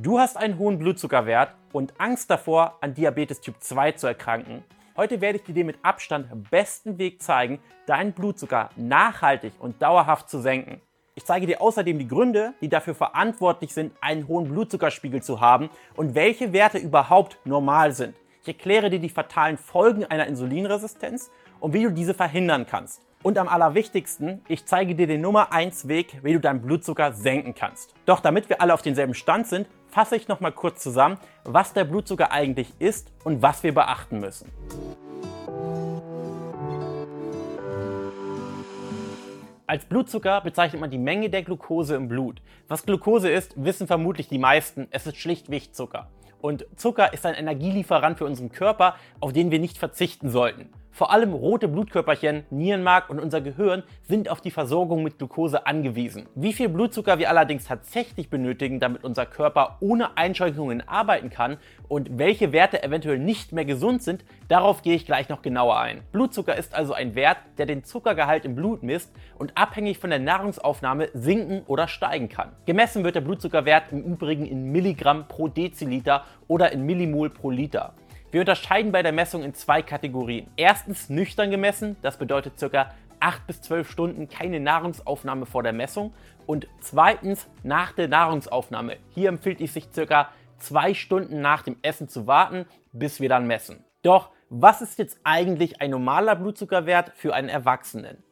Du hast einen hohen Blutzuckerwert und Angst davor, an Diabetes Typ 2 zu erkranken. Heute werde ich dir den mit Abstand besten Weg zeigen, deinen Blutzucker nachhaltig und dauerhaft zu senken. Ich zeige dir außerdem die Gründe, die dafür verantwortlich sind, einen hohen Blutzuckerspiegel zu haben und welche Werte überhaupt normal sind. Ich erkläre dir die fatalen Folgen einer Insulinresistenz und wie du diese verhindern kannst. Und am allerwichtigsten, ich zeige dir den Nummer 1 Weg, wie du deinen Blutzucker senken kannst. Doch damit wir alle auf denselben Stand sind, fasse ich noch mal kurz zusammen, was der Blutzucker eigentlich ist und was wir beachten müssen. Als Blutzucker bezeichnet man die Menge der Glucose im Blut. Was Glucose ist, wissen vermutlich die meisten. Es ist schlichtweg Zucker. Und Zucker ist ein Energielieferant für unseren Körper, auf den wir nicht verzichten sollten. Vor allem rote Blutkörperchen, Nierenmark und unser Gehirn sind auf die Versorgung mit Glucose angewiesen. Wie viel Blutzucker wir allerdings tatsächlich benötigen, damit unser Körper ohne Einschränkungen arbeiten kann und welche Werte eventuell nicht mehr gesund sind, darauf gehe ich gleich noch genauer ein. Blutzucker ist also ein Wert, der den Zuckergehalt im Blut misst und abhängig von der Nahrungsaufnahme sinken oder steigen kann. Gemessen wird der Blutzuckerwert im Übrigen in Milligramm pro Deziliter oder in Millimol pro Liter. Wir unterscheiden bei der Messung in zwei Kategorien. Erstens nüchtern gemessen, das bedeutet ca. 8 bis 12 Stunden keine Nahrungsaufnahme vor der Messung. Und zweitens nach der Nahrungsaufnahme. Hier empfiehlt es sich ca. 2 Stunden nach dem Essen zu warten, bis wir dann messen. Doch was ist jetzt eigentlich ein normaler Blutzuckerwert für einen Erwachsenen?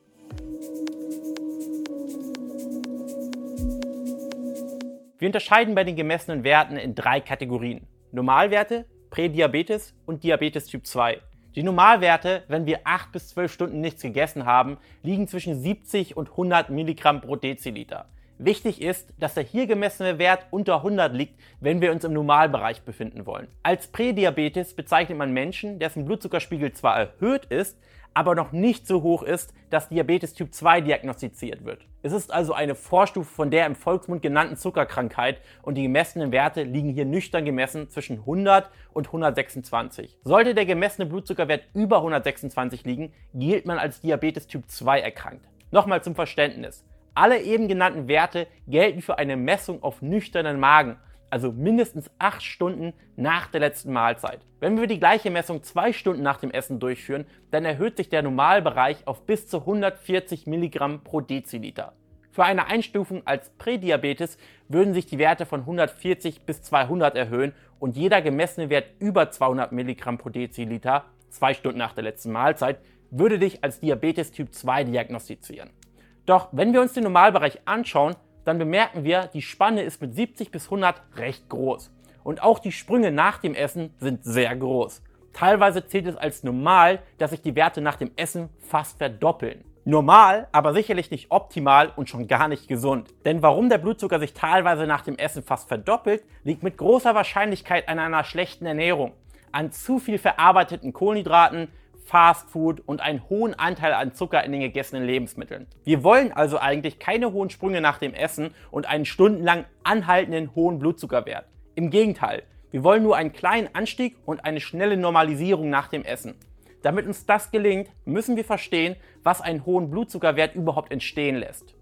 Wir unterscheiden bei den gemessenen Werten in drei Kategorien. Normalwerte, Prädiabetes und Diabetes Typ 2. Die Normalwerte, wenn wir 8 bis 12 Stunden nichts gegessen haben, liegen zwischen 70 und 100 Milligramm pro Deziliter. Wichtig ist, dass der hier gemessene Wert unter 100 liegt, wenn wir uns im Normalbereich befinden wollen. Als Prädiabetes bezeichnet man Menschen, dessen Blutzuckerspiegel zwar erhöht ist, aber noch nicht so hoch ist, dass Diabetes Typ 2 diagnostiziert wird. Es ist also eine Vorstufe von der im Volksmund genannten Zuckerkrankheit und die gemessenen Werte liegen hier nüchtern gemessen zwischen 100 und 126. Sollte der gemessene Blutzuckerwert über 126 liegen, gilt man als Diabetes Typ 2 erkrankt. Nochmal zum Verständnis. Alle eben genannten Werte gelten für eine Messung auf nüchternen Magen also mindestens 8 Stunden nach der letzten Mahlzeit. Wenn wir die gleiche Messung 2 Stunden nach dem Essen durchführen, dann erhöht sich der Normalbereich auf bis zu 140 Milligramm pro Deziliter. Für eine Einstufung als Prädiabetes würden sich die Werte von 140 bis 200 erhöhen und jeder gemessene Wert über 200 Milligramm pro Deziliter, 2 Stunden nach der letzten Mahlzeit, würde dich als Diabetes Typ 2 diagnostizieren. Doch wenn wir uns den Normalbereich anschauen, dann bemerken wir, die Spanne ist mit 70 bis 100 recht groß. Und auch die Sprünge nach dem Essen sind sehr groß. Teilweise zählt es als normal, dass sich die Werte nach dem Essen fast verdoppeln. Normal, aber sicherlich nicht optimal und schon gar nicht gesund. Denn warum der Blutzucker sich teilweise nach dem Essen fast verdoppelt, liegt mit großer Wahrscheinlichkeit an einer schlechten Ernährung, an zu viel verarbeiteten Kohlenhydraten, Fast Food und einen hohen Anteil an Zucker in den gegessenen Lebensmitteln. Wir wollen also eigentlich keine hohen Sprünge nach dem Essen und einen stundenlang anhaltenden hohen Blutzuckerwert. Im Gegenteil, wir wollen nur einen kleinen Anstieg und eine schnelle Normalisierung nach dem Essen. Damit uns das gelingt, müssen wir verstehen, was einen hohen Blutzuckerwert überhaupt entstehen lässt.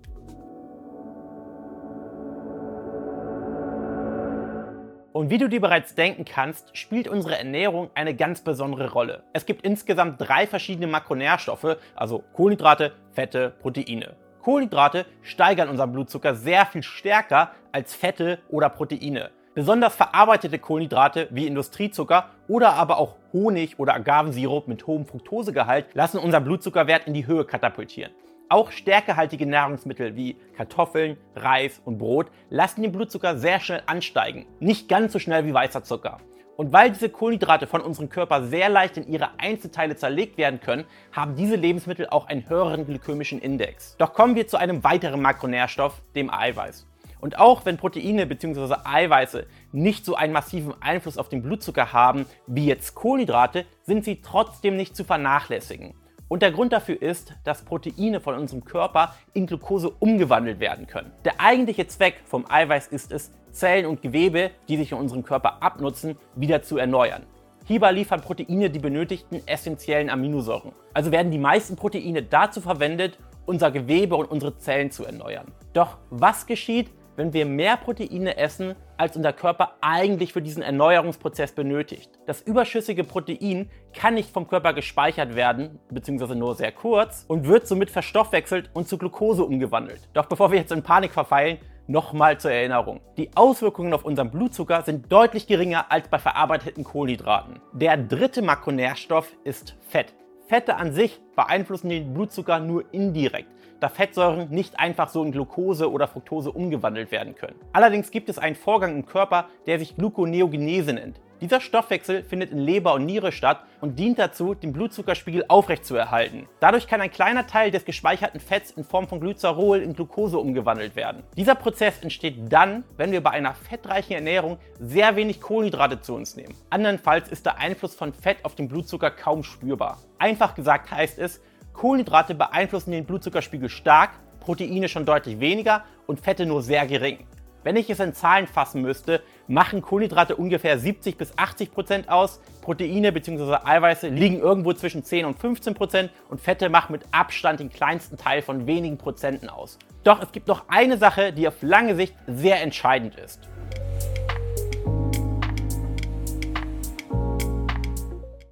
Und wie du dir bereits denken kannst, spielt unsere Ernährung eine ganz besondere Rolle. Es gibt insgesamt drei verschiedene Makronährstoffe, also Kohlenhydrate, Fette, Proteine. Kohlenhydrate steigern unseren Blutzucker sehr viel stärker als Fette oder Proteine. Besonders verarbeitete Kohlenhydrate wie Industriezucker oder aber auch Honig oder Agavensirup mit hohem Fructosegehalt lassen unseren Blutzuckerwert in die Höhe katapultieren. Auch stärkehaltige Nahrungsmittel wie Kartoffeln, Reis und Brot lassen den Blutzucker sehr schnell ansteigen. Nicht ganz so schnell wie weißer Zucker. Und weil diese Kohlenhydrate von unserem Körper sehr leicht in ihre Einzelteile zerlegt werden können, haben diese Lebensmittel auch einen höheren glykämischen Index. Doch kommen wir zu einem weiteren Makronährstoff, dem Eiweiß. Und auch wenn Proteine bzw. Eiweiße nicht so einen massiven Einfluss auf den Blutzucker haben wie jetzt Kohlenhydrate, sind sie trotzdem nicht zu vernachlässigen. Und der Grund dafür ist, dass Proteine von unserem Körper in Glucose umgewandelt werden können. Der eigentliche Zweck vom Eiweiß ist es, Zellen und Gewebe, die sich in unserem Körper abnutzen, wieder zu erneuern. Hierbei liefern Proteine die benötigten essentiellen Aminosäuren. Also werden die meisten Proteine dazu verwendet, unser Gewebe und unsere Zellen zu erneuern. Doch was geschieht, wenn wir mehr Proteine essen, als unser Körper eigentlich für diesen Erneuerungsprozess benötigt. Das überschüssige Protein kann nicht vom Körper gespeichert werden, beziehungsweise nur sehr kurz, und wird somit verstoffwechselt und zu Glucose umgewandelt. Doch bevor wir jetzt in Panik verfallen, Nochmal zur Erinnerung. Die Auswirkungen auf unseren Blutzucker sind deutlich geringer als bei verarbeiteten Kohlenhydraten. Der dritte Makronährstoff ist Fett. Fette an sich beeinflussen den Blutzucker nur indirekt da Fettsäuren nicht einfach so in Glucose oder Fructose umgewandelt werden können. Allerdings gibt es einen Vorgang im Körper, der sich Gluconeogenese nennt. Dieser Stoffwechsel findet in Leber und Niere statt und dient dazu, den Blutzuckerspiegel aufrechtzuerhalten. Dadurch kann ein kleiner Teil des gespeicherten Fetts in Form von Glycerol in Glucose umgewandelt werden. Dieser Prozess entsteht dann, wenn wir bei einer fettreichen Ernährung sehr wenig Kohlenhydrate zu uns nehmen. Andernfalls ist der Einfluss von Fett auf den Blutzucker kaum spürbar. Einfach gesagt heißt es, Kohlenhydrate beeinflussen den Blutzuckerspiegel stark, Proteine schon deutlich weniger und Fette nur sehr gering. Wenn ich es in Zahlen fassen müsste, machen Kohlenhydrate ungefähr 70 bis 80 Prozent aus, Proteine bzw. Eiweiße liegen irgendwo zwischen 10 und 15 Prozent und Fette machen mit Abstand den kleinsten Teil von wenigen Prozenten aus. Doch es gibt noch eine Sache, die auf lange Sicht sehr entscheidend ist.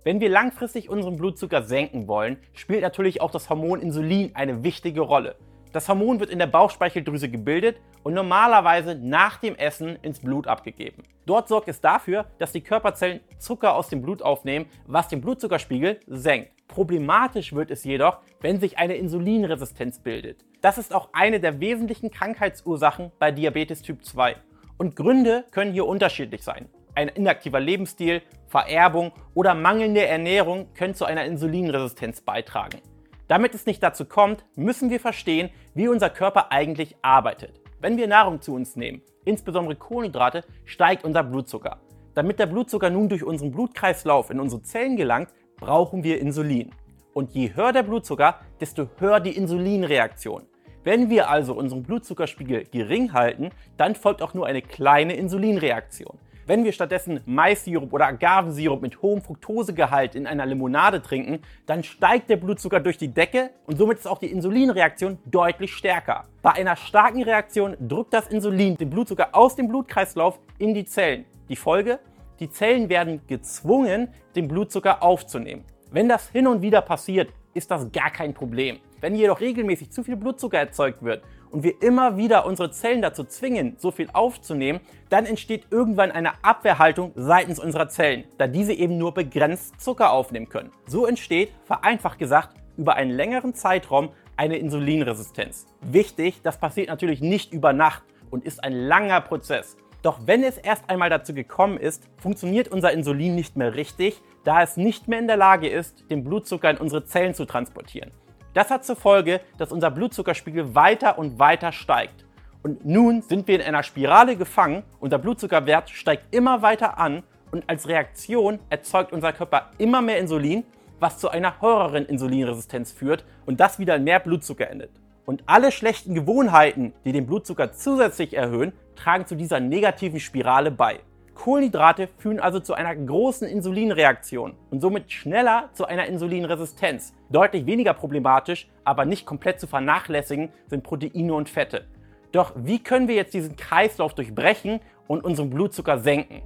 Wenn wir langfristig unseren Blutzucker senken wollen, spielt natürlich auch das Hormon Insulin eine wichtige Rolle. Das Hormon wird in der Bauchspeicheldrüse gebildet und normalerweise nach dem Essen ins Blut abgegeben. Dort sorgt es dafür, dass die Körperzellen Zucker aus dem Blut aufnehmen, was den Blutzuckerspiegel senkt. Problematisch wird es jedoch, wenn sich eine Insulinresistenz bildet. Das ist auch eine der wesentlichen Krankheitsursachen bei Diabetes Typ 2. Und Gründe können hier unterschiedlich sein. Ein inaktiver Lebensstil, Vererbung oder mangelnde Ernährung können zu einer Insulinresistenz beitragen. Damit es nicht dazu kommt, müssen wir verstehen, wie unser Körper eigentlich arbeitet. Wenn wir Nahrung zu uns nehmen, insbesondere Kohlenhydrate, steigt unser Blutzucker. Damit der Blutzucker nun durch unseren Blutkreislauf in unsere Zellen gelangt, brauchen wir Insulin. Und je höher der Blutzucker, desto höher die Insulinreaktion. Wenn wir also unseren Blutzuckerspiegel gering halten, dann folgt auch nur eine kleine Insulinreaktion. Wenn wir stattdessen Maissirup oder Agavensirup mit hohem Fructosegehalt in einer Limonade trinken, dann steigt der Blutzucker durch die Decke und somit ist auch die Insulinreaktion deutlich stärker. Bei einer starken Reaktion drückt das Insulin den Blutzucker aus dem Blutkreislauf in die Zellen. Die Folge? Die Zellen werden gezwungen, den Blutzucker aufzunehmen. Wenn das hin und wieder passiert, ist das gar kein Problem. Wenn jedoch regelmäßig zu viel Blutzucker erzeugt wird und wir immer wieder unsere Zellen dazu zwingen, so viel aufzunehmen, dann entsteht irgendwann eine Abwehrhaltung seitens unserer Zellen, da diese eben nur begrenzt Zucker aufnehmen können. So entsteht, vereinfacht gesagt, über einen längeren Zeitraum eine Insulinresistenz. Wichtig, das passiert natürlich nicht über Nacht und ist ein langer Prozess. Doch wenn es erst einmal dazu gekommen ist, funktioniert unser Insulin nicht mehr richtig, da es nicht mehr in der Lage ist, den Blutzucker in unsere Zellen zu transportieren. Das hat zur Folge, dass unser Blutzuckerspiegel weiter und weiter steigt. Und nun sind wir in einer Spirale gefangen, unser Blutzuckerwert steigt immer weiter an und als Reaktion erzeugt unser Körper immer mehr Insulin, was zu einer höheren Insulinresistenz führt und das wieder in mehr Blutzucker endet. Und alle schlechten Gewohnheiten, die den Blutzucker zusätzlich erhöhen, tragen zu dieser negativen Spirale bei. Kohlenhydrate führen also zu einer großen Insulinreaktion und somit schneller zu einer Insulinresistenz. Deutlich weniger problematisch, aber nicht komplett zu vernachlässigen, sind Proteine und Fette. Doch wie können wir jetzt diesen Kreislauf durchbrechen und unseren Blutzucker senken?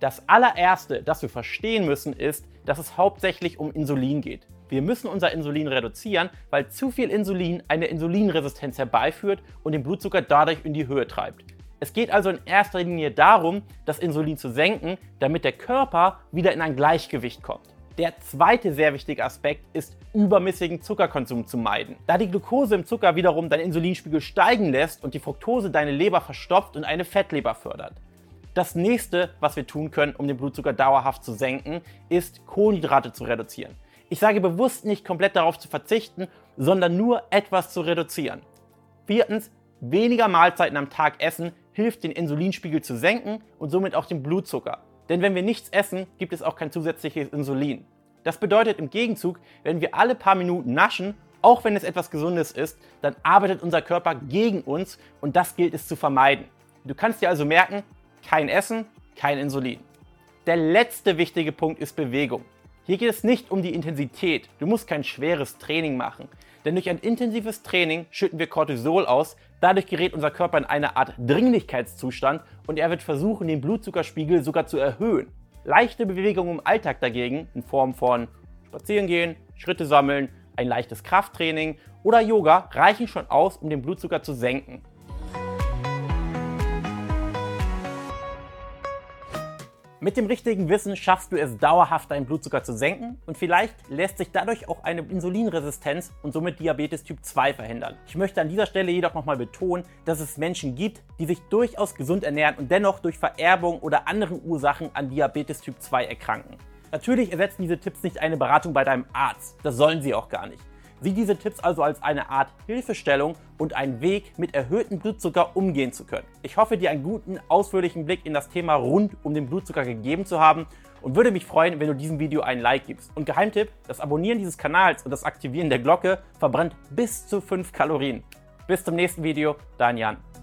Das allererste, das wir verstehen müssen, ist, dass es hauptsächlich um Insulin geht. Wir müssen unser Insulin reduzieren, weil zu viel Insulin eine Insulinresistenz herbeiführt und den Blutzucker dadurch in die Höhe treibt. Es geht also in erster Linie darum, das Insulin zu senken, damit der Körper wieder in ein Gleichgewicht kommt. Der zweite sehr wichtige Aspekt ist, übermäßigen Zuckerkonsum zu meiden. Da die Glucose im Zucker wiederum deinen Insulinspiegel steigen lässt und die Fructose deine Leber verstopft und eine Fettleber fördert. Das nächste, was wir tun können, um den Blutzucker dauerhaft zu senken, ist Kohlenhydrate zu reduzieren. Ich sage bewusst nicht komplett darauf zu verzichten, sondern nur etwas zu reduzieren. Viertens, weniger Mahlzeiten am Tag essen hilft den Insulinspiegel zu senken und somit auch den Blutzucker. Denn wenn wir nichts essen, gibt es auch kein zusätzliches Insulin. Das bedeutet im Gegenzug, wenn wir alle paar Minuten naschen, auch wenn es etwas Gesundes ist, dann arbeitet unser Körper gegen uns und das gilt es zu vermeiden. Du kannst dir also merken, kein Essen, kein Insulin. Der letzte wichtige Punkt ist Bewegung. Hier geht es nicht um die Intensität. Du musst kein schweres Training machen. Denn durch ein intensives Training schütten wir Cortisol aus. Dadurch gerät unser Körper in eine Art Dringlichkeitszustand und er wird versuchen, den Blutzuckerspiegel sogar zu erhöhen. Leichte Bewegungen im Alltag dagegen, in Form von Spazierengehen, Schritte sammeln, ein leichtes Krafttraining oder Yoga, reichen schon aus, um den Blutzucker zu senken. Mit dem richtigen Wissen schaffst du es dauerhaft, deinen Blutzucker zu senken und vielleicht lässt sich dadurch auch eine Insulinresistenz und somit Diabetes Typ 2 verhindern. Ich möchte an dieser Stelle jedoch nochmal betonen, dass es Menschen gibt, die sich durchaus gesund ernähren und dennoch durch Vererbung oder anderen Ursachen an Diabetes Typ 2 erkranken. Natürlich ersetzen diese Tipps nicht eine Beratung bei deinem Arzt, das sollen sie auch gar nicht. Sieh diese Tipps also als eine Art Hilfestellung und einen Weg, mit erhöhtem Blutzucker umgehen zu können. Ich hoffe, dir einen guten, ausführlichen Blick in das Thema rund um den Blutzucker gegeben zu haben und würde mich freuen, wenn du diesem Video ein Like gibst. Und Geheimtipp, das Abonnieren dieses Kanals und das Aktivieren der Glocke verbrennt bis zu 5 Kalorien. Bis zum nächsten Video, dein Jan.